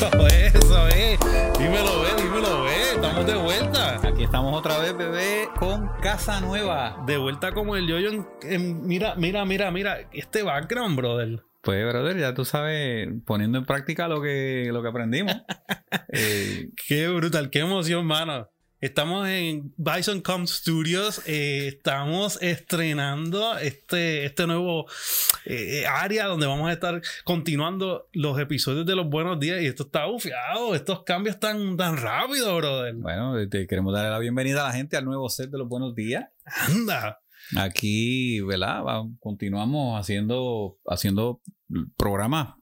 Eso es, eso es. Dímelo, ve, dímelo, ve. Estamos de vuelta. Aquí estamos otra vez, bebé, con casa nueva. De vuelta como el yo-yo en, en- mira, mira, mira, mira. Este background, brother. Pues, brother, ya tú sabes, poniendo en práctica lo que, lo que aprendimos. Eh, Qué brutal, qué emoción, mano. Estamos en Bison Com Studios. eh, estamos estrenando este, este nuevo eh, área donde vamos a estar continuando los episodios de los buenos días. Y esto está bufiado. Estos cambios tan, tan rápido, brother. bueno, te queremos darle la bienvenida a la gente al nuevo set de los buenos días. Anda. Aquí, ¿verdad? Continuamos haciendo, haciendo programas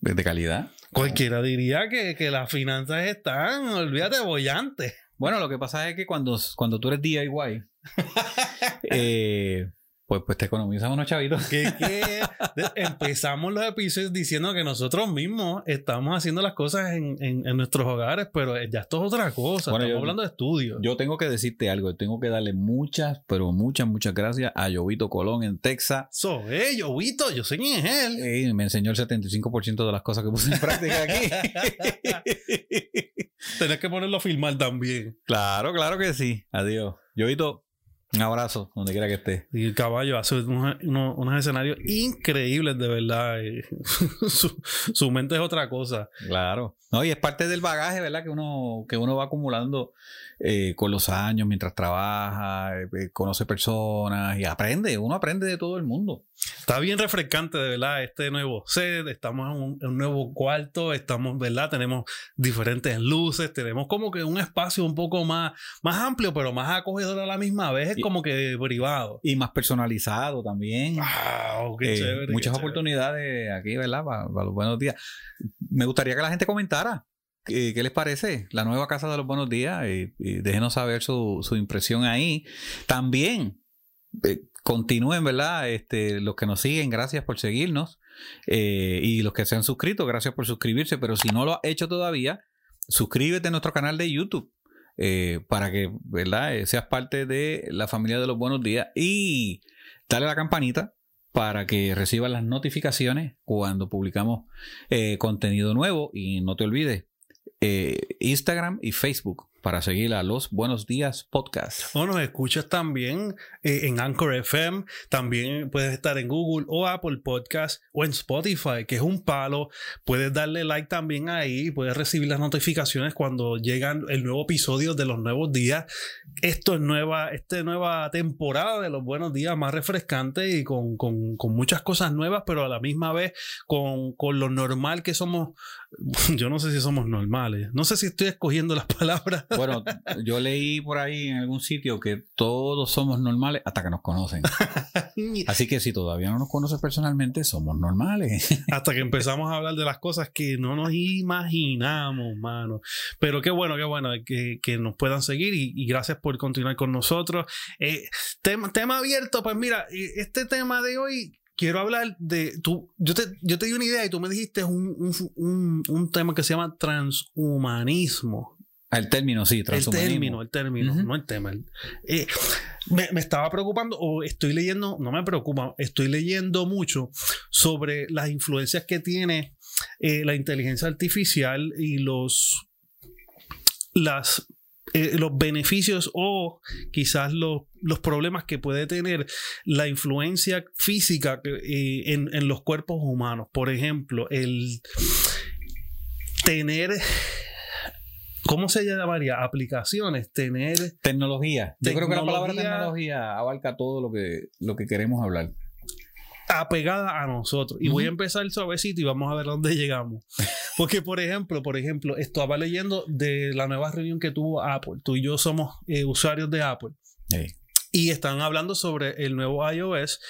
de de calidad. Cualquiera diría que, que las finanzas están, olvídate, bollantes. Bueno, lo que pasa es que cuando, cuando tú eres DIY, eh, pues, pues te economizas unos chavitos. Que de- empezamos los episodios diciendo que nosotros mismos estamos haciendo las cosas en, en- en nuestros hogares, pero ya esto es otra cosa. Bueno, estamos yo- hablando de estudios. Yo tengo que decirte algo, tengo que darle muchas, pero muchas, muchas gracias a Jovito Colón en Texas. So, eh, yo, Vito, yo sé quién es él. Eh, me enseñó el 75% de las cosas que puse en práctica aquí. Tenés que ponerlo a filmar también. claro, claro que sí. Adiós. Jovito, un abrazo, donde quiera que esté. Y el caballo hace unos, unos- unos escenarios increíbles, de verdad. eh. su, su mente es otra cosa. Claro. No, y es parte del bagaje, ¿verdad? Que uno, que uno va acumulando eh, con los años mientras trabaja, eh, eh, conoce personas y aprende. Uno aprende de todo el mundo. Está bien refrescante, de verdad, este nuevo set. Estamos en un, en un nuevo cuarto, estamos, ¿verdad? Tenemos diferentes luces, tenemos como que un espacio un poco más, más amplio, pero más acogedor a la misma vez, es como que privado. Y más personalizado también. Wow, qué Eh, chévere. qué muchas chévere. oportunidades aquí, ¿verdad? Para, para los buenos días. Me gustaría que la gente comentara. ¿Qué, les parece? La nueva casa de los buenos días. Déjenos saber su, su impresión ahí. También eh, continúen, ¿verdad? Este, los que nos siguen, gracias por seguirnos. Eh, y los que se han suscrito, gracias por suscribirse. Pero si no lo has hecho todavía, suscríbete a nuestro canal de YouTube. eh, para que, ¿verdad? Seas parte de la familia de los buenos días. Y dale la campanita para que recibas las notificaciones cuando publicamos contenido nuevo. Y no te olvides, eh, Instagram y Facebook para seguir a los Buenos Días Podcast. O nos escuchas también eh, en Anchor FM, también puedes estar en Google o Apple Podcast o en Spotify, que es un palo. Puedes darle like también ahí, puedes recibir las notificaciones cuando llegan el nuevo episodio de los nuevos días. Esto es nueva, esta nueva temporada de los buenos días, más refrescante y con, con- con muchas cosas nuevas, pero a la misma vez con, con lo normal que somos. Yo no sé si somos normales, no sé si estoy escogiendo las palabras. Bueno, yo leí por ahí en algún sitio que todos somos normales hasta que nos conocen. Así que si todavía no nos conoces personalmente, somos normales. Hasta que empezamos a hablar de las cosas que no nos imaginamos, mano. Pero qué bueno, qué bueno que, que nos puedan seguir y, y gracias por continuar con nosotros. Eh, tema, tema abierto, pues mira, eh, este tema de hoy quiero hablar de tú. Yo te, yo te di una idea y tú me dijiste un, un, un- un tema que se llama transhumanismo. El término, sí, El transhumanismo. término, el término, no el tema. El- eh, me, me estaba preocupando, o estoy leyendo, no me preocupa, estoy leyendo mucho sobre las influencias que tiene eh, la inteligencia artificial y los, las, eh, los beneficios o quizás los, los problemas que puede tener la influencia física en, en los cuerpos humanos. Por ejemplo, el tener ¿Cómo se llamaría? Aplicaciones, tener... Tecnología. Yo creo que la palabra Tecnología- abarca todo lo que, lo que queremos hablar. apegada a nosotros. Y voy a empezar suavecito y vamos a ver dónde llegamos. Porque, por ejemplo, por ejemplo, estaba leyendo de la nueva reunión que tuvo Apple. Tú y yo somos eh, usuarios de Apple. Sí. Y están hablando sobre el nuevo iOS,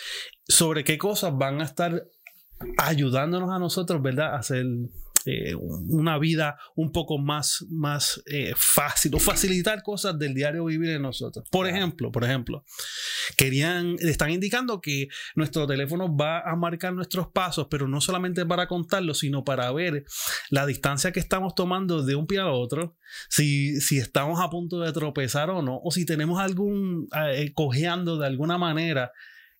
sobre qué cosas van a estar ayudándonos a nosotros, ¿verdad? A hacer eh, una vida un poco más, más eh, fácil o facilitar cosas del diario vivir de nosotros. Por ejemplo, por ejemplo, querían, están indicando que nuestro teléfono va a marcar nuestros pasos, pero no solamente para contarlos, sino para ver la distancia que estamos tomando de un pie al otro, si, si estamos a punto de tropezar o no, o si tenemos algún eh, cojeando de alguna manera,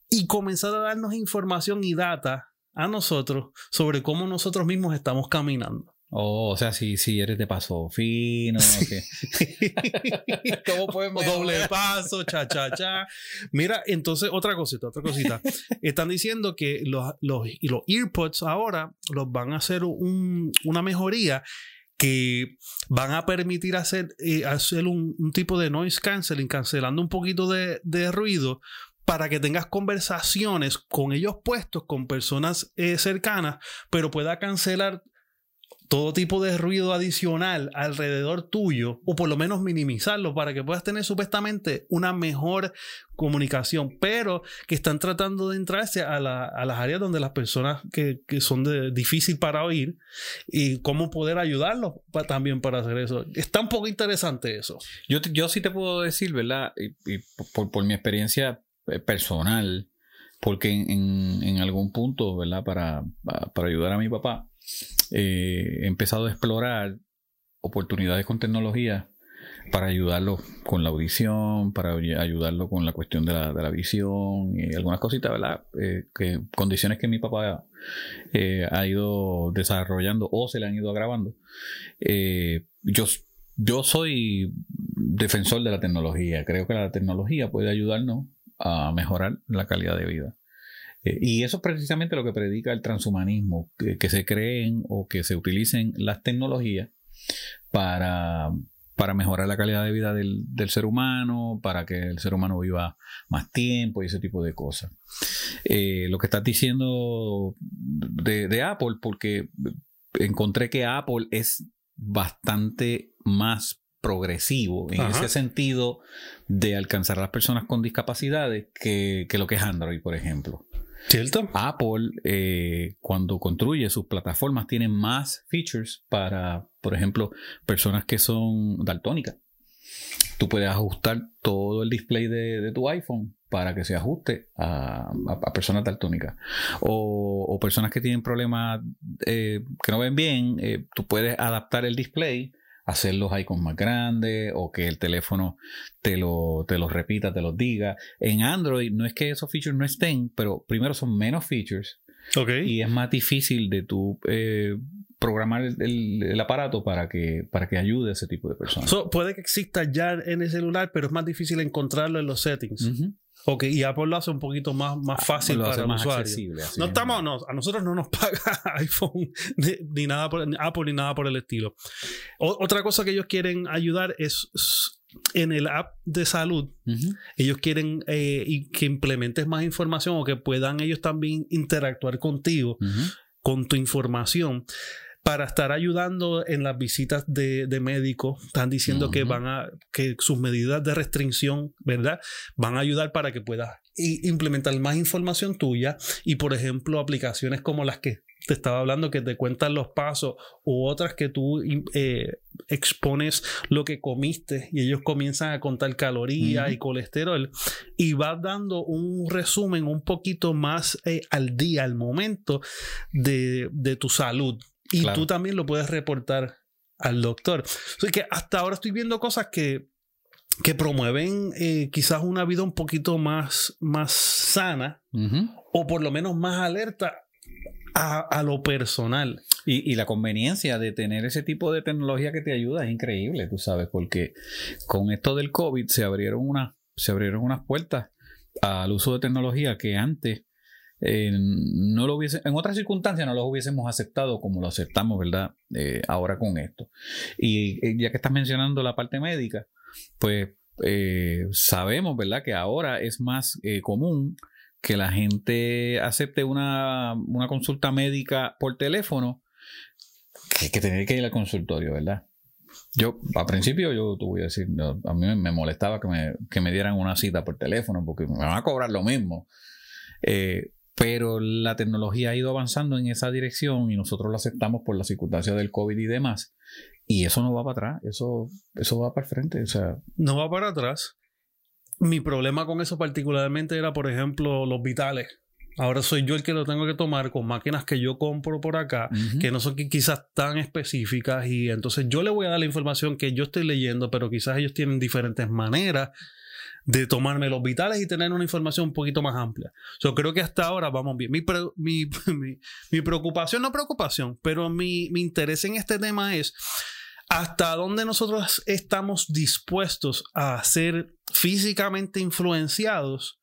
y comenzar a darnos información y data a nosotros sobre cómo nosotros mismos estamos caminando. Oh, o sea, si, si eres de paso fino. ¿Cómo podemos? Doble paso, cha, cha, cha. Mira, entonces, otra cosita, otra cosita. Están diciendo que los, los, los earpods ahora los van a hacer un, una mejoría que van a permitir hacer, eh, hacer un, un, tipo de noise canceling, cancelando un poquito de, de ruido para que tengas conversaciones con ellos puestos, con personas eh, cercanas, pero pueda cancelar todo tipo de ruido adicional alrededor tuyo, o por lo menos minimizarlo para que puedas tener supuestamente una mejor comunicación, pero que están tratando de entrarse a, las áreas donde las personas que, son de, difícil para oír y cómo poder ayudarlos también para hacer eso. Está un poco interesante eso. Yo, yo sí te puedo decir, ¿verdad? Por, mi experiencia personal, porque en, algún punto, ¿verdad? Para, para ayudar a mi papá, eh, he empezado a explorar oportunidades con tecnología para ayudarlo con la audición, para ayudarlo con la cuestión de la, de la visión y algunas cositas, ¿verdad? Eh, que condiciones que mi papá eh, ha ido desarrollando o se le han ido agravando. yo, yo soy defensor de la tecnología. Creo que la tecnología puede ayudarnos a mejorar la calidad de vida. Eh, y eso es precisamente lo que predica el transhumanismo, que, se creen o que se utilicen las tecnologías para, para mejorar la calidad de vida del, ser humano, para que el ser humano viva más tiempo y ese tipo de cosas. Eh, lo que estás diciendo de, Apple, porque encontré que Apple es bastante más progresivo en ese sentido de alcanzar a las personas con discapacidades que, que, lo que es Android, por ejemplo. ¿Cierto? Apple, eh, cuando construye sus plataformas, tiene más features para, por ejemplo, personas que son daltónicas. Tú puedes ajustar todo el display de, tu iPhone para que se ajuste a, personas daltónicas. O, personas que tienen problemas eh, que no ven bien, eh, tú puedes adaptar el display hacer los icons más grandes o que el teléfono te lo, te los repita, te los diga. En Android no es que esos features no estén, pero primero son menos features. Y es más difícil de tú eh, programar el, aparato para que, para que ayude a ese tipo de personas. puede que exista ya en el celular, pero es más difícil encontrarlo en los settings. Ok, y Apple lo hace un poquito más, más fácil para el usuario. No estamos, no, a nosotros no nos paga iPhone ni, nada por Apple ni nada por el estilo. otra cosa que ellos quieren ayudar es en el app de salud. Ellos quieren eh, que implementes más información o que puedan ellos también interactuar contigo, con tu información para estar ayudando en las visitas de, de médicos. Están diciendo que van a, que sus medidas de restricción, ¿verdad? Van a ayudar para que puedas implementar más información tuya y, por ejemplo, aplicaciones como las que te estaba hablando que te cuentan los pasos u otras que tú eh, expones lo que comiste y ellos comienzan a contar calorías y colesterol y vas dando un resumen un poquito más eh, al día, al momento de, de tu salud. Y tú también lo puedes reportar al doctor. O que hasta ahora estoy viendo cosas que, que promueven eh, quizás una vida un poquito más, más sana o por lo menos más alerta a, lo personal. Y, y, la conveniencia de tener ese tipo de tecnología que te ayuda es increíble, tú sabes, porque con esto del COVID se abrieron, una, se abrieron unas puertas al uso de tecnología que antes no lo hubiese, en otras circunstancias no lo hubiésemos aceptado como lo aceptamos, ¿verdad? Eh, ahora con esto. Y eh, ya que estás mencionando la parte médica, pues eh, sabemos, ¿verdad? Que ahora es más común que la gente acepte una, una consulta médica por teléfono que, que tener que ir al consultorio, ¿verdad? Yo, al principio, yo te voy a decir, a mí me molestaba que me, que me, dieran una cita por teléfono porque me van a cobrar lo mismo. Eh, pero la tecnología ha ido avanzando en esa dirección y nosotros lo aceptamos por las circunstancias del COVID y demás. Y eso no va para atrás, eso, eso va para el frente. O sea. No va para atrás. Mi problema con eso particularmente era, por ejemplo, los vitales. Ahora soy yo el que lo tengo que tomar con máquinas que yo compro por acá, que no son quizás tan específicas y entonces yo le voy a dar la información que yo estoy leyendo, pero quizás ellos tienen diferentes maneras de tomarme los vitales y tener una información un poquito más amplia. Yo creo que hasta ahora vamos bien. Mi, mi, mi, preocupación, no preocupación, pero mi, interés en este tema es hasta dónde nosotros estamos dispuestos a ser físicamente influenciados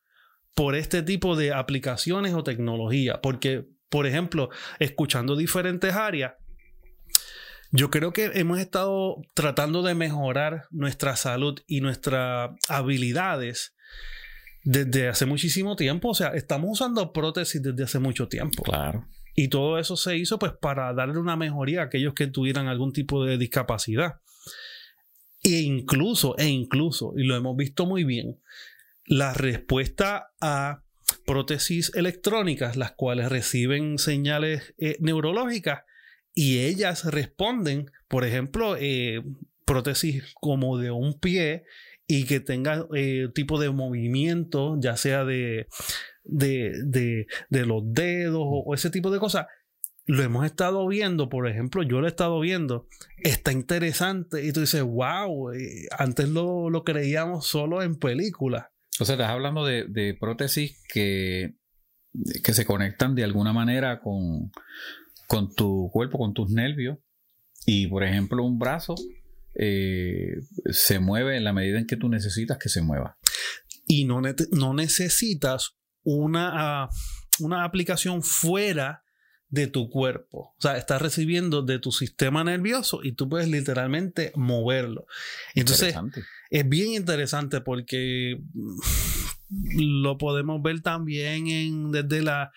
por este tipo de aplicaciones o tecnología. Porque, por ejemplo, escuchando diferentes áreas, yo creo que hemos estado tratando de mejorar nuestra salud y nuestras habilidades desde hace muchísimo tiempo. O sea, estamos usando prótesis desde hace mucho tiempo. Claro. Y todo eso se hizo pues para darle una mejoría a aquellos que tuvieran algún tipo de discapacidad. E incluso, e incluso, y lo hemos visto muy bien, la respuesta a prótesis electrónicas, las cuales reciben señales eh, neurológicas, y ellas responden, por ejemplo, eh, prótesis como de un pie y que tenga eh, tipo de movimiento, ya sea de, de, los dedos o, ese tipo de cosas. Lo hemos estado viendo, por ejemplo, yo lo he estado viendo, está interesante y tú dices, wow, eh, antes lo, creíamos solo en películas. O sea, estás hablando de, de prótesis que, que se conectan de alguna manera con, con tu cuerpo, con tus nervios. Y por ejemplo, un brazo eh, se mueve en la medida en que tú necesitas que se mueva. Y no, no necesitas una, ah, una aplicación fuera de tu cuerpo. O sea, estás recibiendo de tu sistema nervioso y tú puedes literalmente moverlo. Entonces, es bien interesante porque lo podemos ver también en, desde, la,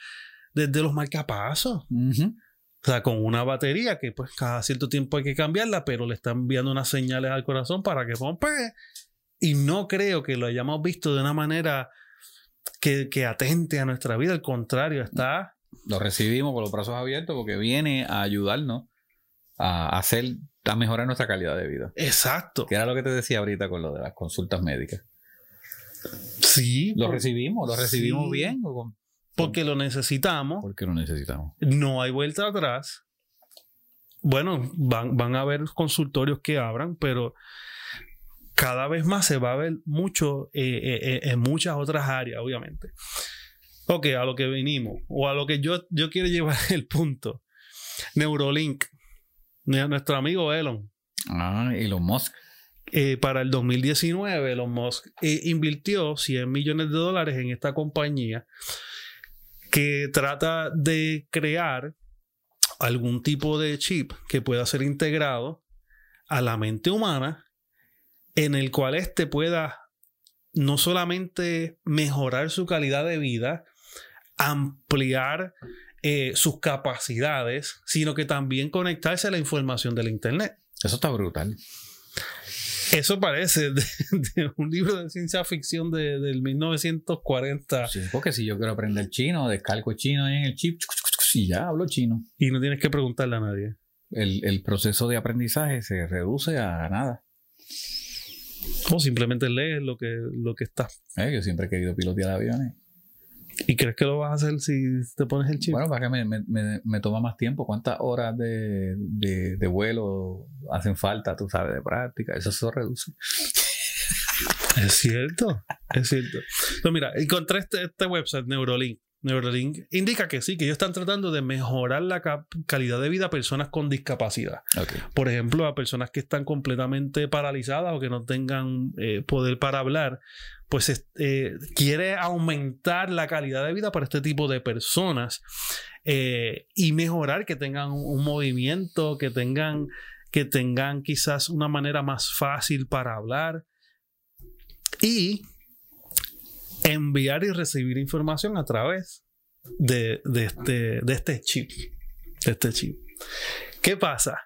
desde los marcapasos. O sea, con una batería que pues cada cierto tiempo hay que cambiarla, pero le están enviando unas señales al corazón para que pompe. Y no creo que lo hayamos visto de una manera que, atente a nuestra vida. Al contrario, está... Lo recibimos con los brazos abiertos porque viene a ayudarnos a hacer, a mejorar nuestra calidad de vida. Exacto. Que era lo que te decía ahorita con lo de las consultas médicas. Sí. Lo recibimos, lo recibimos bien. Porque lo necesitamos. Porque lo necesitamos. No hay vuelta atrás. Bueno, van, van a haber consultorios que abran, pero cada vez más se va a ver mucho eh, eh, eh, en muchas otras áreas, obviamente. Ok, a lo que venimos, o a lo que yo, yo quiero llevar el punto. Neurolink, nuestro amigo Elon. Ah, Elon Musk. para el 2019, Elon Musk invirtió 100 millones de dólares en esta compañía que trata de crear algún tipo de chip que pueda ser integrado a la mente humana en el cual éste pueda no solamente mejorar su calidad de vida, ampliar eh, sus capacidades, sino que también conectarse a la información del Internet. Eso está brutal. Eso parece de, un libro de ciencia ficción de, del 1940. Sí, porque si yo quiero aprender chino, descargo chino en el chip y ya hablo chino. Y no tienes que preguntarle a nadie. El, proceso de aprendizaje se reduce a nada. O simplemente lees lo que, lo que está. Eh, yo siempre he querido pilotear aviones. ¿Y crees que lo vas a hacer si te pones el chip? Bueno, para que me, toma más tiempo. ¿Cuántas horas de, vuelo hacen falta, tú sabes, de práctica? Eso se reduce. Es cierto, es cierto. Entonces, mira, encontré este, este website, Neurolink. Neuralink indica que sí, que ellos están tratando de mejorar la calidad de vida a personas con discapacidad. Por ejemplo, a personas que están completamente paralizadas o que no tengan eh, poder para hablar, pues eh, quiere aumentar la calidad de vida para este tipo de personas eh, y mejorar que tengan un movimiento, que tengan, que tengan quizás una manera más fácil para hablar. Y enviar y recibir información a través de, este, de este chip. De este chip. ¿Qué pasa?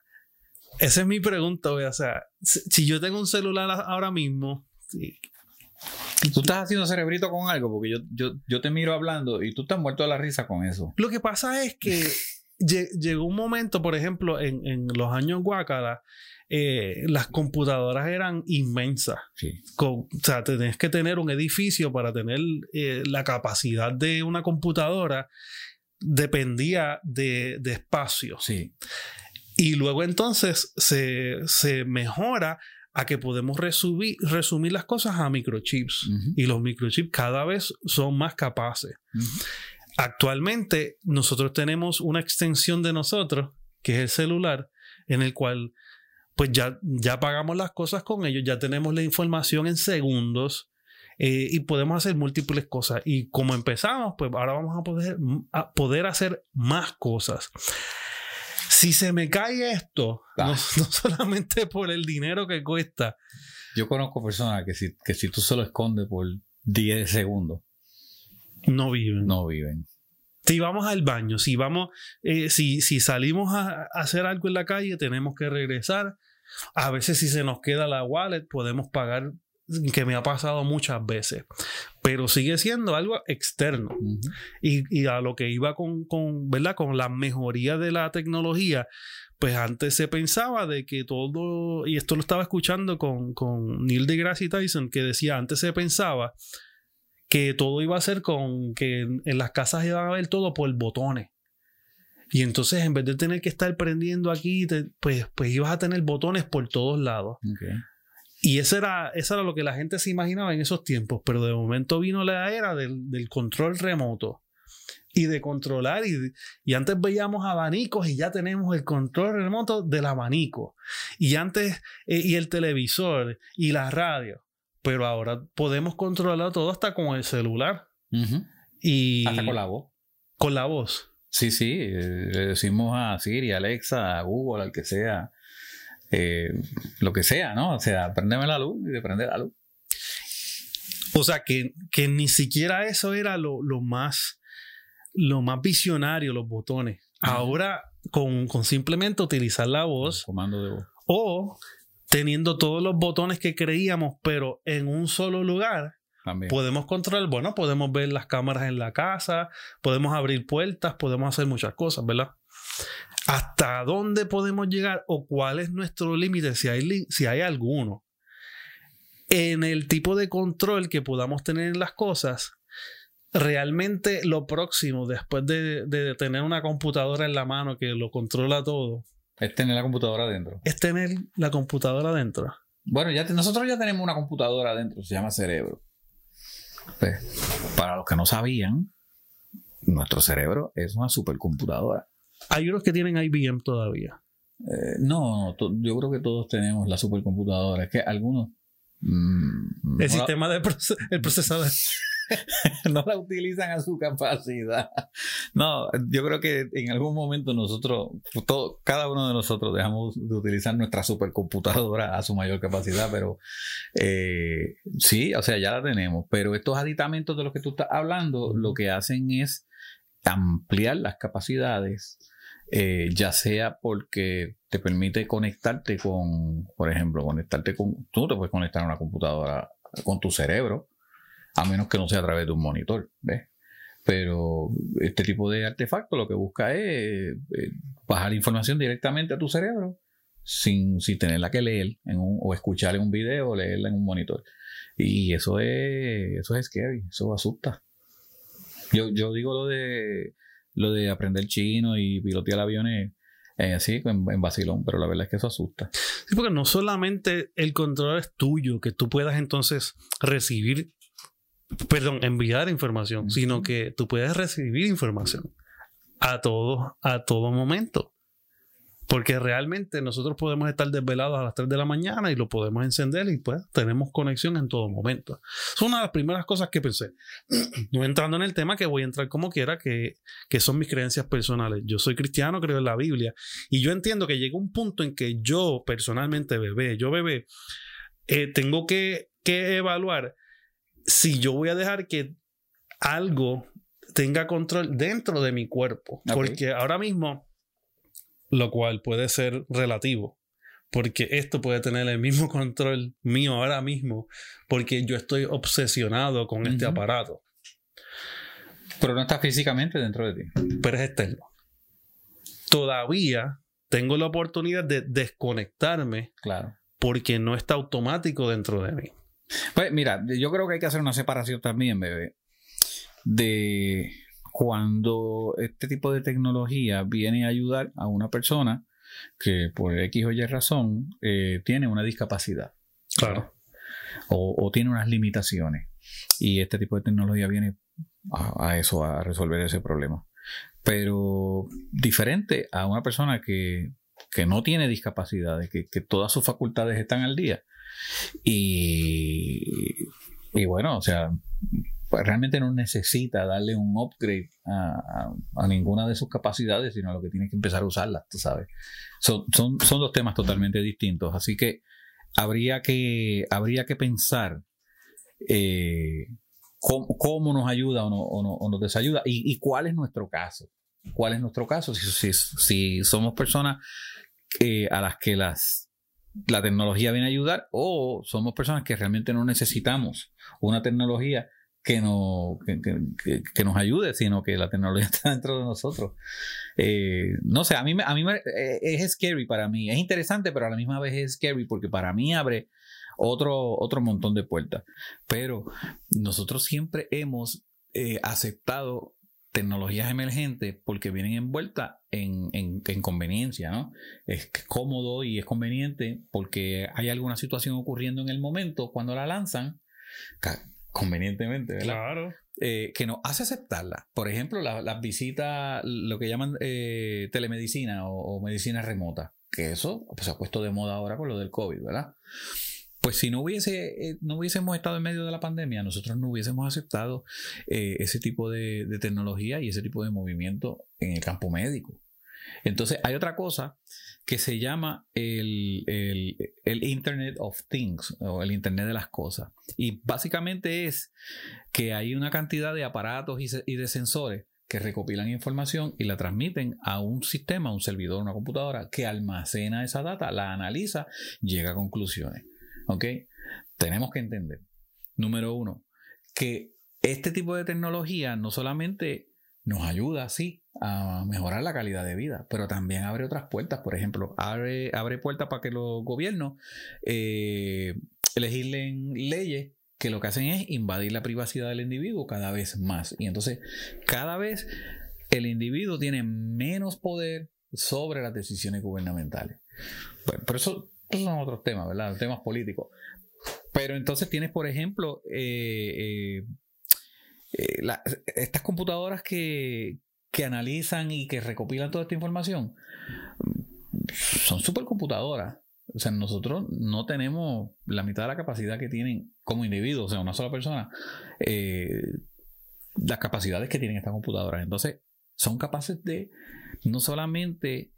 Esa es mi pregunta, o sea, si yo tengo un celular ahora mismo... Tú estás haciendo cerebrito con algo, porque yo, yo, te miro hablando y tú estás muerto de la risa con eso. Lo que pasa es que llegó un momento, por ejemplo, en, en los años Guacala, eh, las computadoras eran inmensas. o sea, tenés que tener un edificio para tener eh, la capacidad de una computadora. Dependía de, espacio. Sí. Y luego entonces se, mejora a que podemos resumir, resumir las cosas a microchips. Y los microchips cada vez son más capaces. Actualmente nosotros tenemos una extensión de nosotros, que es el celular, en el cual pues ya, ya pagamos las cosas con ellos, ya tenemos la información en segundos eh, y podemos hacer múltiples cosas. Y como empezamos, pues ahora vamos a poder, a poder hacer más cosas. Si se me cae esto, no, Ah. solamente por el dinero que cuesta, Yo conozco personas que si, que si tú se lo escondes por 10 segundos, no viven. no viven. Si vamos al baño, si vamos, eh, si, si salimos a, a hacer algo en la calle, tenemos que regresar. A veces si se nos queda la wallet, podemos pagar, que me ha pasado muchas veces. Pero sigue siendo algo externo. Y, y a lo que iba con, con, ¿verdad? con la mejoría de la tecnología, pues antes se pensaba de que todo, y esto lo estaba escuchando con, con Neil deGrasse Tyson, que decía, antes se pensaba que todo iba a ser con que en, en las casas iban a ver todo por botones. Y entonces en vez de tener que estar prendiendo aquí, te- pues, pues ibas a tener botones por todos lados. Y eso era, eso era lo que la gente se imaginaba en esos tiempos, pero de momento vino la era del, del control remoto y de controlar. Y, y antes veíamos abanicos y ya tenemos el control remoto del abanico. Y antes, eh, y el televisor y la radio. Pero ahora podemos controlar todo hasta con el celular y Hasta con la voz. con la voz. Sí, sí, eh, le decimos a Siri, Alexa, a Google, al que sea, eh, lo que sea, ¿no? O sea, prendeme la luz y de prender la luz. O sea, que, que ni siquiera eso era lo, lo más lo más visionario, los botones. Ajá. Ahora, con, con simplemente utilizar la voz Comando de voz. o teniendo todos los botones que creíamos, pero en un solo lugar, También. podemos controlar, bueno, podemos ver las cámaras en la casa, podemos abrir puertas, podemos hacer muchas cosas, ¿verdad? ¿Hasta dónde podemos llegar o cuál es nuestro límite, si hay, si hay alguno? En el tipo de control que podamos tener en las cosas, realmente lo próximo, después de, de tener una computadora en la mano que lo controla todo, Es tener la computadora adentro. es tener la computadora dentro. Bueno, ya te- nosotros ya tenemos una computadora adentro, se llama cerebro. Pues, para los que no sabían, nuestro cerebro es una supercomputadora. Hay unos que tienen IBM todavía. Eh, no, yo creo que todos tenemos la supercomputadora. Es que algunos mm, El sistema de proce- el procesador. no la utilizan a su capacidad. No, yo creo que en algún momento nosotros, todo, cada uno de nosotros dejamos de utilizar nuestra supercomputadora a su mayor capacidad, pero eh, sí, o sea, ya la tenemos. Pero estos aditamentos de los que tú estás hablando, lo que hacen es ampliar las capacidades, eh, ya sea porque te permite conectarte con, por ejemplo, conectarte con, tú te puedes conectar a una computadora con tu cerebro, a menos que no sea a través de un monitor, ¿ves? Pero este tipo de artefacto lo que busca es eh, bajar información directamente a tu cerebro sin, sin tenerla que leer o escuchar en un video o leerla en un monitor. Y eso es, eso es scary, eso asusta. Yo, yo digo lo de lo de aprender chino y pilotear aviones eh, así en, en vacilón, pero la verdad es que eso asusta. Sí, porque no solamente el control es tuyo, que tú puedas entonces recibir, perdón, enviar información, sino que tú puedes recibir información a todo, a todo momento. Porque realmente nosotros podemos estar desvelados a las 3 de la mañana y lo podemos encender y pues tenemos conexión en todo momento. Es una de las primeras cosas que pensé. No entrando en el tema que voy a entrar como quiera, que, que son mis creencias personales. Yo soy cristiano, creo en la Biblia. Y yo entiendo que llega un punto en que yo personalmente bebé, yo bebé, eh, tengo que, que evaluar si yo voy a dejar que algo tenga control dentro de mi cuerpo. Porque ahora mismo, lo cual puede ser relativo, porque esto puede tener el mismo control mío ahora mismo, porque yo estoy obsesionado con este aparato, Pero no está físicamente dentro de ti. pero es externo. Todavía tengo la oportunidad de desconectarme Claro. porque no está automático dentro de mí. Pues mira, yo creo que hay que hacer una separación también, bebé, de cuando este tipo de tecnología viene a ayudar a una persona que por X o Y razón eh, tiene una discapacidad. Claro. O, o tiene unas limitaciones. Y este tipo de tecnología viene a, a eso, a resolver ese problema. Pero diferente a una persona que, que no tiene discapacidades, que, que todas sus facultades están al día. Y, y bueno, o sea, pues realmente no necesita darle un upgrade a, a- ninguna de sus capacidades, sino lo que tiene que empezar a usarlas, tú sabes. Son, son, son dos temas totalmente distintos, así que habría que, habría que pensar eh, cómo, cómo nos ayuda o, no- o no- o nos desayuda y, y cuál es nuestro caso. ¿Cuál es nuestro caso? Si, si- si somos personas eh, a las que las, la tecnología viene a ayudar o somos personas que realmente no necesitamos una tecnología que, no, que, que- que- nos ayude, sino que la tecnología está dentro de nosotros. Eh, no sé, a mí, a mí me- eh, es scary para mí. Es interesante, pero a la misma vez es scary porque para mí abre otro, otro montón de puertas. Pero nosotros siempre hemos eh, aceptado tecnologías emergentes porque vienen envueltas en, en, en conveniencia, ¿no? Es cómodo y es conveniente porque hay alguna situación ocurriendo en el momento cuando la lanzan, convenientemente, ¿verdad? Claro. eh, que nos hace aceptarla. Por ejemplo, la- las visitas, lo que llaman eh, telemedicina o, o medicina remota, que eso pues, se ha puesto de moda ahora con lo del COVID, ¿verdad? Pues si no hubiese, eh, no hubiésemos estado en medio de la pandemia, nosotros no hubiésemos aceptado eh, ese tipo de, tecnología y ese tipo de movimiento en el campo médico. Entonces, hay otra cosa que se llama el, el- Internet of Things o el Internet de las cosas. Y básicamente es que hay una cantidad de aparatos y de sensores que recopilan información y la transmiten a un sistema, a un servidor, una computadora que almacena esa data, la analiza, llega a conclusiones. ¿Ok? Tenemos que entender, número uno, que este tipo de tecnología no solamente nos ayuda, sí, a mejorar la calidad de vida, pero también abre otras puertas. Por ejemplo, abre, abre puertas para que los gobiernos eh, legislen leyes que lo que hacen es invadir la privacidad del individuo cada vez más. Y entonces, cada vez el individuo tiene menos poder sobre las decisiones gubernamentales. Pero eso, esos son otros temas, ¿verdad? Temas políticos. Pero entonces tienes, por ejemplo, eh, eh, eh, estas computadoras que, que analizan y que recopilan toda esta información son supercomputadoras. O sea, nosotros no tenemos la mitad de la capacidad que tienen como individuos, o sea, una sola persona, las capacidades que tienen estas computadoras. Entonces, son capaces de no solamente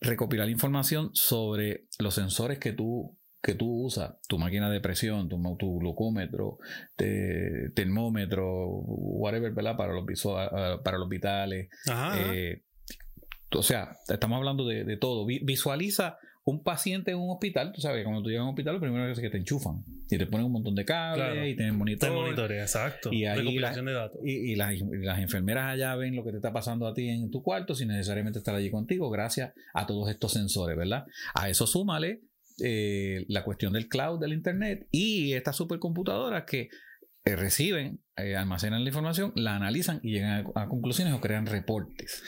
recopilar información sobre los sensores que tú, que tú usas, tu máquina de presión, tu, tu glucómetro, te- termómetro, whatever, ¿verdad? Para los, visual- ah, para los vitales. Ajá. Eh, o sea, estamos hablando de, de todo. Vi- visualiza un paciente en un hospital, tú sabes, cuando tú llegas a un hospital, lo primero que es que te enchufan y te ponen un montón de cables Claro. y tienen monitor. Te monitorea, exacto. Y ahí Recopilación de datos. Y, y las, y las enfermeras allá ven lo que te está pasando a ti en tu cuarto sin necesariamente estar allí contigo, gracias a todos estos sensores, ¿verdad? A eso súmale eh, la cuestión del cloud, del internet y estas supercomputadoras que eh, reciben, eh, almacenan la información, la analizan y llegan a, a conclusiones o crean reportes.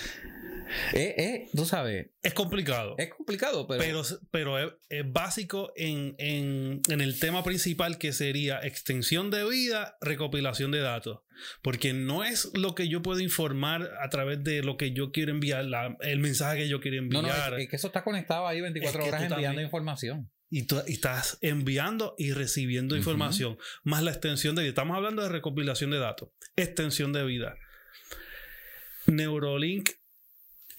Eh, eh, tú sabes, Es complicado. es complicado, pero, pero, pero es, es básico en, en- en el tema principal que sería extensión de vida, recopilación de datos. Porque no es lo que yo puedo informar a través de lo que yo quiero enviar, la- el mensaje que yo quiero no, enviar. no, es, es que eso está conectado ahí 24 Es que horas enviando también- información. y, tú, estás enviando y recibiendo información, más la extensión de vida. Estamos hablando de recopilación de datos, extensión de vida. Neurolink,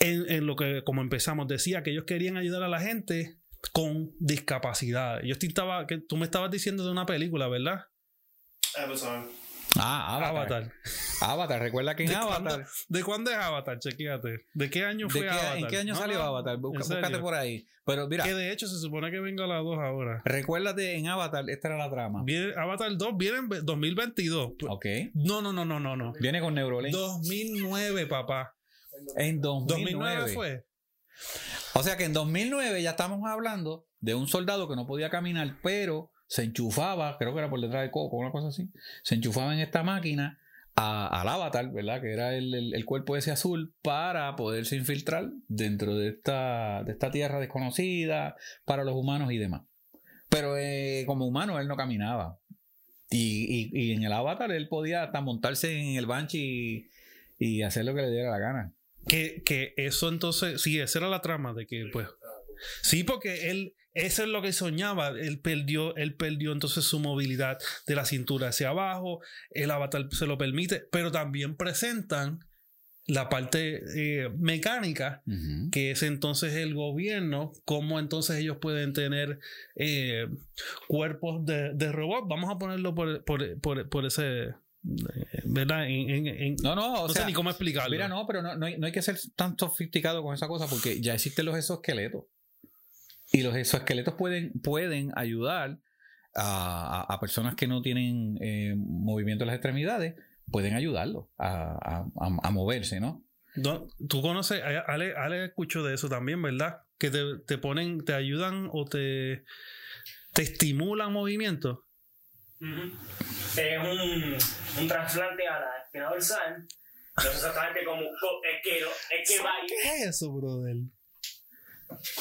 en, en lo que como empezamos, decía que ellos querían ayudar a la gente con discapacidad. Yo estaba, que tú me estabas diciendo de una película, ¿verdad? Amazon. Ah, Avatar. Avatar. Avatar, recuerda que en ¿De Avatar. cuándo, ¿De cuándo es Avatar? Chequéate. ¿De qué año ¿De fue qué- Avatar? ¿En qué año salió no, Avatar? Busca- búscate por ahí. Pero mira, Que de hecho se supone que venga la 2 ahora. recuérdate en Avatar, esta era la trama. Viene, Avatar 2 viene en 2022. Ok. No, no, no, no, no, no. Viene con Neuralink. 2009, papá. En 2009. 2009 fue. O sea que en 2009 ya estamos hablando de un soldado que no podía caminar, pero se enchufaba, creo que era por detrás del coco, una cosa así. Se enchufaba en esta máquina a- al avatar, ¿verdad? Que era el, el- el cuerpo ese azul para poderse infiltrar dentro de esta, de esta tierra desconocida para los humanos y demás. Pero eh, como humano él no caminaba. Y, y- y en el avatar él podía hasta montarse en el Banshee y, y hacer lo que le diera la gana. Que, que eso entonces, sí, esa era la trama de que, pues, sí, porque él, eso es lo que soñaba, él perdió, él perdió entonces su movilidad de la cintura hacia abajo, el avatar se lo permite, pero también presentan la parte eh, mecánica, que es entonces el gobierno, cómo entonces ellos pueden tener eh, cuerpos de, de robot, vamos a ponerlo por, por, por, por ese, ¿verdad? En, en- en- No, no, o no sea, sé ni cómo explicarlo. Mira, no, pero no, no hay, no hay que ser tan sofisticado con esa cosa porque ya existen los exoesqueletos. Y los exoesqueletos pueden, pueden ayudar a, a- a personas que no tienen eh, movimiento en las extremidades, pueden ayudarlos a, a- moverse, ¿no? Tú conoces, a- Ale, Ale escuchó de eso también, ¿verdad? Que te, te ponen, te ayudan o te, te estimulan movimiento. Es un, un trasplante a la espina dorsal. No sé exactamente cómo. Es que, es que va a ir. ¿Qué es eso, brother?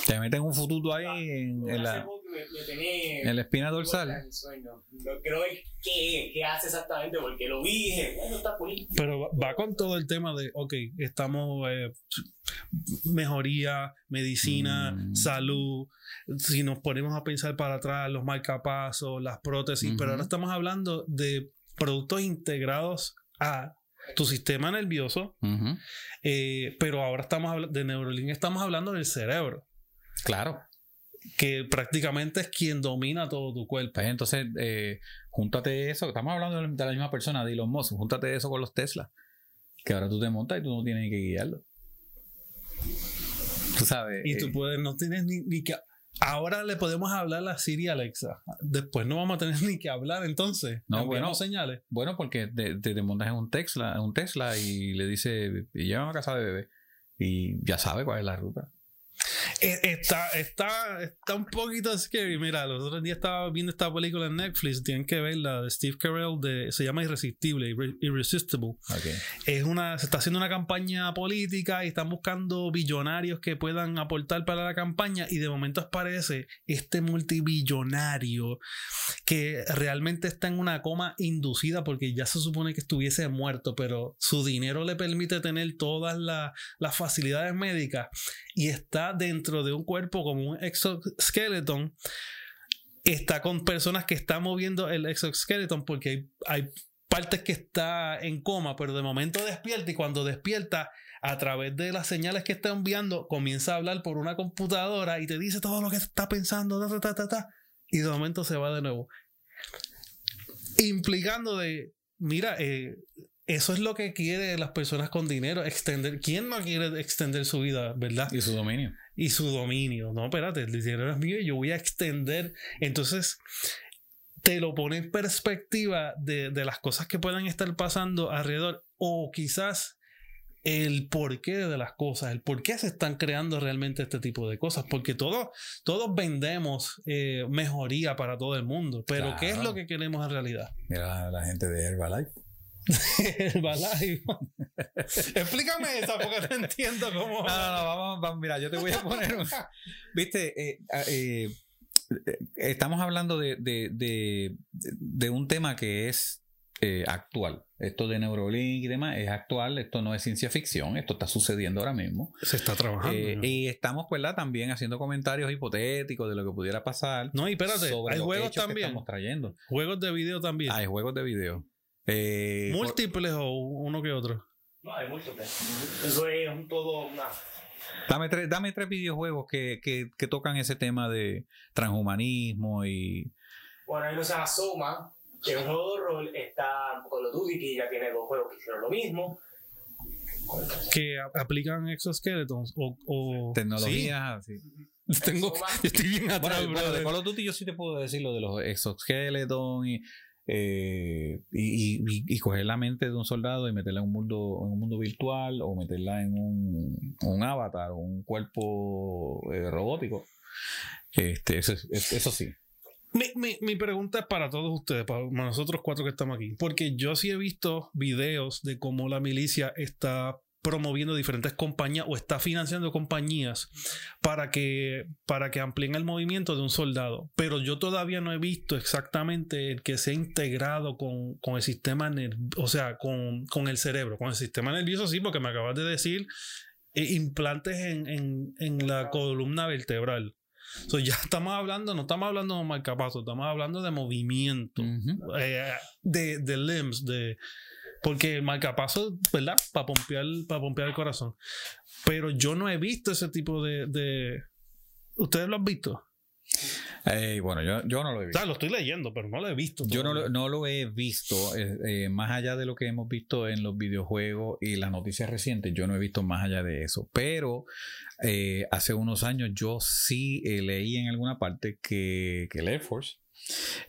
Te meten un fututo ahí en, en la, poco me, me tenía. en la espina dorsal. No creo que qué, qué hace exactamente porque lo vi y dije, bueno, está cool. Pero va, va con todo el tema de, ok, estamos eh, mejoría, medicina, Mm. salud. Si nos ponemos a pensar para atrás, los marcapasos, las prótesis, pero ahora estamos hablando de productos integrados a tu sistema nervioso, eh, pero ahora estamos hablando de Neurolink, estamos hablando del cerebro, Claro. Que prácticamente es quien domina todo tu cuerpo. Pues entonces, eh, júntate eso. Estamos hablando de la misma persona, de Elon Musk. Júntate eso con los Tesla. Que ahora tú te montas y tú no tienes ni que guiarlo. Tú sabes. Y tú eh, puedes, no tienes ni, ni que... Ahora le podemos hablar a Siri y Alexa. Después no vamos a tener ni que hablar entonces. No, bueno. señales. Bueno, porque te, te- te montas en un Tesla, en un Tesla y le dice, llevan a casa de bebé. Y ya sabe cuál es la ruta. Eh, Está, está, está un poquito scary. Mira, los otros días estaba viendo esta película en Netflix. Tienen que verla de Steve Carell. De, se llama Irresistible, Irre- Irresistible. Ok. Es una, se está haciendo una campaña política y están buscando billonarios que puedan aportar para la campaña. Y de momento aparece este multibillonario que realmente está en una coma inducida porque ya se supone que estuviese muerto, pero su dinero le permite tener todas la- las facilidades médicas y está dentro de un cuerpo como un exoskeleton. Está con personas que están moviendo el exoskeleton porque hay, hay partes que está en coma, pero de momento despierta y cuando despierta, a través de las señales que está enviando, comienza a hablar por una computadora y te dice todo lo que está pensando, ta, ta, ta, ta, y de momento se va de nuevo. Implicando de, mira, eh, eso es lo que quieren las personas con dinero, extender. ¿Quién no quiere extender su vida, verdad? Y su dominio. y su dominio. No, espérate, el dinero es mío y yo voy a extender. Entonces, te lo pone en perspectiva de, de las cosas que puedan estar pasando alrededor o quizás el porqué de las cosas, el por qué se están creando realmente este tipo de cosas, porque todos, todos vendemos eh, mejoría para todo el mundo, pero ¿qué es lo que queremos en realidad? Mira la gente de Herbalife. Herbalife. Explícame eso porque no entiendo cómo... No, no, no, vamos, vamos, mira, yo te voy a poner un... Viste, eh, eh, estamos hablando de, de, de, de un tema que es eh, actual. Esto de Neurolink y demás es actual, esto no es ciencia ficción, esto está sucediendo ahora mismo. Se está trabajando. Eh, ¿no? y estamos, ¿verdad? También haciendo comentarios hipotéticos de lo que pudiera pasar. No, y espérate, sobre hay juegos también. estamos trayendo. Juegos de video también. Hay juegos de video. Eh, Múltiples o uno que otro. No, hay múltiples. Eso es un todo una. Dame tres, dame tres videojuegos que, que, que tocan ese tema de transhumanismo y. Bueno, ahí no se asoma que es un juego de rol. Está Call of Duty, que ya tiene dos juegos que hicieron lo mismo. Que aplican exoskeletons o, o Tecnologías así. Sí, tengo, yo estoy bien atrás, Bueno, bueno, de. Call of Duty yo sí te puedo decir lo de los exoskeleton y, eh, y, y- coger la mente de un soldado y meterla en un mundo, en un mundo virtual o meterla en un, un avatar o un cuerpo eh, robótico. Este, eso, es- es- eso sí. Mi, mi- mi pregunta es para todos ustedes, para nosotros cuatro que estamos aquí. Porque yo sí he visto videos de cómo la milicia está promoviendo diferentes compañías o está financiando compañías para que, para que amplíen el movimiento de un soldado. Pero yo todavía no he visto exactamente el que se ha integrado con, con el sistema, o sea, con, con, el cerebro, con el sistema nervioso, sí, porque me acabas de decir eh, implantes en, en, en, la columna vertebral. So, ya estamos hablando, no estamos hablando de marcapaso, estamos hablando de movimiento, eh, de, de limbs, de, porque el marcapaso, ¿verdad? Para pompear, para pompear el corazón. Pero yo no he visto ese tipo de. de... ¿Ustedes lo han visto? Eh, bueno, yo, yo, no lo he visto. O sea, lo estoy leyendo, pero no lo he visto. Yo no lo, no lo, he visto. Eh, eh, más allá de lo que hemos visto en los videojuegos y las noticias recientes, yo no he visto más allá de eso. Pero hace unos años yo sí leí en alguna parte que, que el Air Force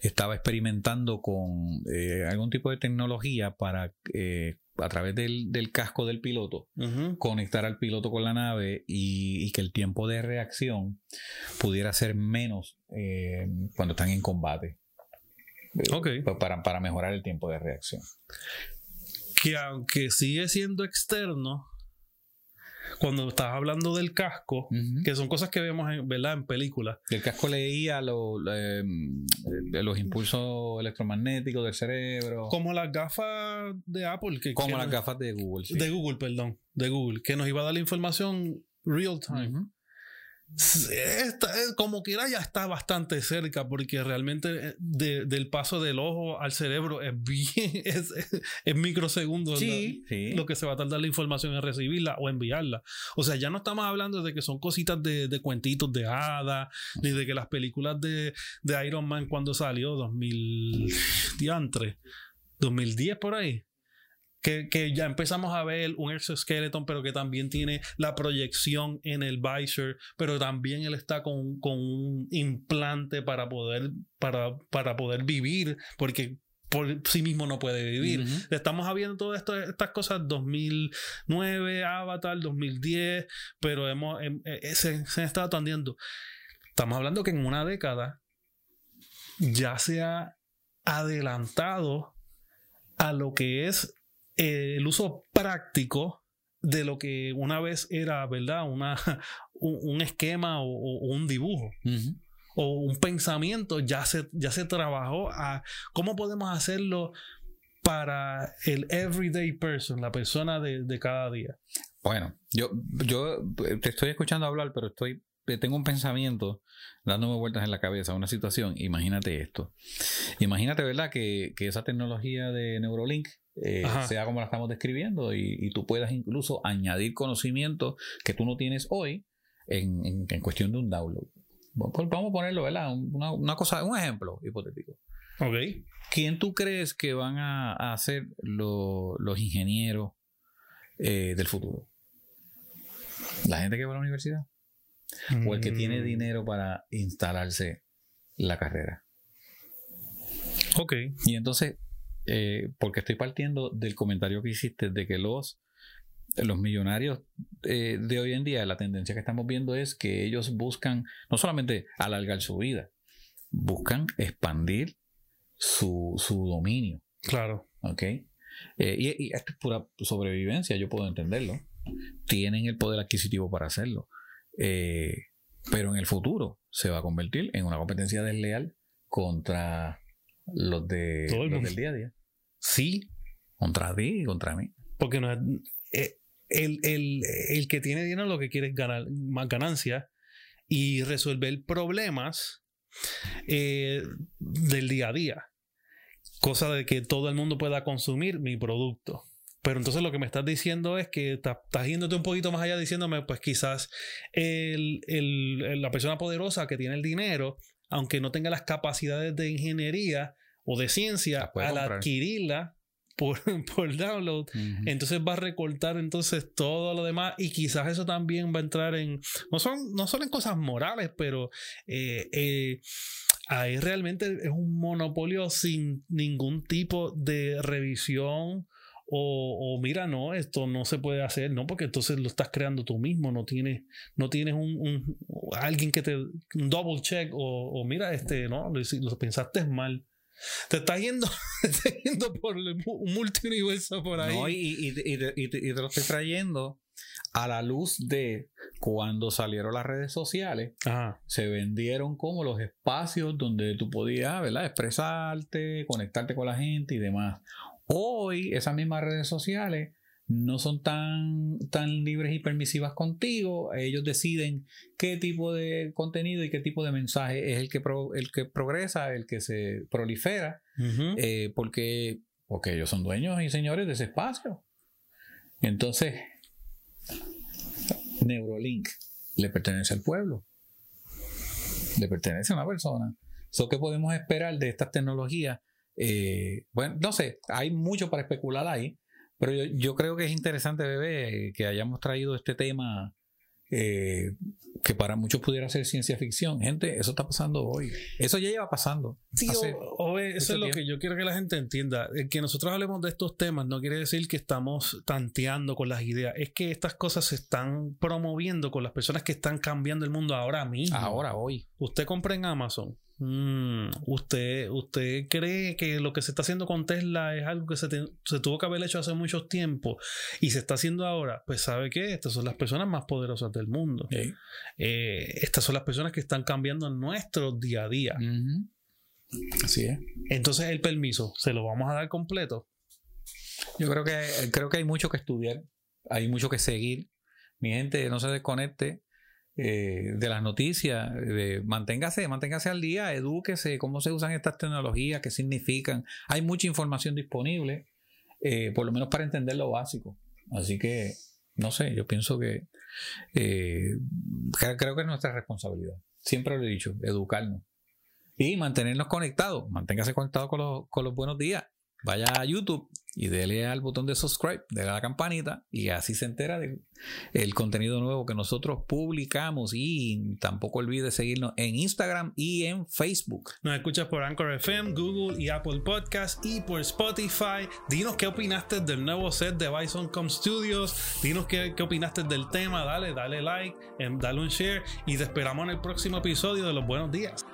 estaba experimentando con eh, algún tipo de tecnología para eh, a través del, casco del piloto conectar al piloto con la nave y, que el tiempo de reacción pudiera ser menos eh, cuando están en combate. Para, para mejorar el tiempo de reacción. Que aunque sigue siendo externo, cuando estás hablando del casco, que son cosas que vemos en, ¿verdad? en películas. El casco leía em, los impulsos electromagnéticos del cerebro. Como las gafas de Apple. Que, Como las gafas de Google. De Google, perdón. De Google. Que nos iba a dar la información real time. Está, eh, como quiera ya está bastante cerca porque realmente eh, del paso del ojo al cerebro es bien, es, microsegundos lo que se va a tardar la información en recibirla o enviarla. O sea, ya no estamos hablando de que son cositas de, de cuentitos de hada, ni de que las películas de, de Iron Man cuando salió, 2000, diantre, 2010 por ahí que, ya empezamos a ver un exoskeleton, pero que también tiene la proyección en el visor, pero también él está con, un implante para poder, para, para poder vivir, porque por sí mismo no puede vivir. Estamos viendo todas estas cosas 2009, Avatar, 2010, pero hemos, em, eh, eh, se, se han estado atendiendo. Estamos hablando que en una década ya se ha adelantado a lo que es eh, el uso práctico de lo que una vez era, ¿verdad? Una, un, esquema o, un dibujo. O un pensamiento ya se, ya se trabajó a cómo podemos hacerlo para el everyday person, la persona de, de cada día. Bueno, yo, yo te estoy escuchando hablar, pero estoy eh, tengo un pensamiento dándome vueltas en la cabeza, una situación, imagínate esto. Imagínate, ¿verdad? Que, que esa tecnología de Neurolink eh, sea como la estamos describiendo y, tú puedas incluso añadir conocimiento que tú no tienes hoy en, en, cuestión de un download. Vamos a ponerlo, ¿verdad? Una, una, cosa, un ejemplo hipotético. Ok. ¿Quién tú crees que van a, a ser los ingenieros eh, del futuro? ¿La gente que va a la universidad? ¿O el que tiene mm. dinero para instalarse la carrera? Ok. Y entonces, eh, porque estoy partiendo del comentario que hiciste de que los, los millonarios eh, de hoy en día, la tendencia que estamos viendo es que ellos buscan no solamente alargar su vida, buscan expandir su, dominio. Claro. ¿Ok? Eh, y, y, esto es pura sobrevivencia, yo puedo entenderlo. Tienen el poder adquisitivo para hacerlo. pero en el futuro se va a convertir en una competencia desleal contra los, de, los del día a día. Sí. Contra ti y contra mí. Porque no eh, el, el, que tiene dinero lo que quiere es ganar más ganancias y resolver problemas eh, del día a día. Cosa de que todo el mundo pueda consumir mi producto. Pero entonces lo que me estás diciendo es que estás, yéndote un poquito más allá diciéndome, pues quizás el, la persona poderosa que tiene el dinero, aunque no tenga las capacidades de ingeniería, o de ciencia al adquirirla por, por download, entonces va a recortar entonces todo lo demás y quizás eso también va a entrar en, no son, no son en cosas morales, pero eh, eh, ahí realmente es un monopolio sin ningún tipo de revisión o, mira, no, esto no se puede hacer, no, porque entonces lo estás creando tú mismo, no tienes, no tienes un, alguien que te, un double check o, mira, este, no, lo pensaste mal. Te estás yendo, te estás yendo por un multiuniverso por ahí. No, y, y- y te- y te- te lo estoy trayendo a la luz de cuando salieron las redes sociales, Ajá. se vendieron como los espacios donde tú podías, ¿verdad? Expresarte, conectarte con la gente y demás. Hoy esas mismas redes sociales no son tan, tan libres y permisivas contigo. Ellos deciden qué tipo de contenido y qué tipo de mensaje es el que, pro- el que progresa, el que se prolifera, eh, porque, porque ellos son dueños y señores de ese espacio. Entonces, Neurolink le pertenece al pueblo, le pertenece a una persona. So, ¿Qué podemos esperar de estas tecnologías? Eh, bueno, no sé, hay mucho para especular ahí, pero yo, yo creo que es interesante, bebé, eh, que hayamos traído este tema eh, que para muchos pudiera ser ciencia ficción. Gente, eso está pasando hoy. Eso ya lleva pasando. Sí, o- o eso es lo que yo quiero que la gente entienda. El que nosotros hablemos de estos temas no quiere decir que estamos tanteando con las ideas. Es que estas cosas se están promoviendo con las personas que están cambiando el mundo ahora mismo. ahora, hoy. Usted compra en Amazon. Mm, usted, usted cree que lo que se está haciendo con Tesla es algo que se, te- se tuvo que haber hecho hace mucho tiempo y se está haciendo ahora. Pues sabe qué, estas son las personas más poderosas del mundo. Sí. Eh, estas son las personas que están cambiando nuestro día a día. Así es. Entonces el permiso, ¿se lo vamos a dar completo? Yo creo que creo que hay mucho que estudiar, hay mucho que seguir. Mi gente, no se desconecte eh, de las noticias, manténgase, manténgase al día, edúquese cómo se usan estas tecnologías, qué significan. Hay mucha información disponible, eh, por lo menos para entender lo básico. Así que, no sé, yo pienso que eh, cre- creo que es nuestra responsabilidad. Siempre lo he dicho, educarnos. Y mantenernos conectados. Manténgase conectado con con los buenos días. Vaya a YouTube y dele al botón de subscribe, dele a la campanita y así se entera del el contenido nuevo que nosotros publicamos. Y tampoco olvide seguirnos en Instagram y en Facebook. Nos escuchas por Anchor FM, Google y Apple Podcast y por Spotify. Dinos qué opinaste del nuevo set de Bison.com Studios. Dinos qué, qué opinaste del tema. Dale, dale like, em, dale un share y te esperamos en el próximo episodio de Los Buenos Días.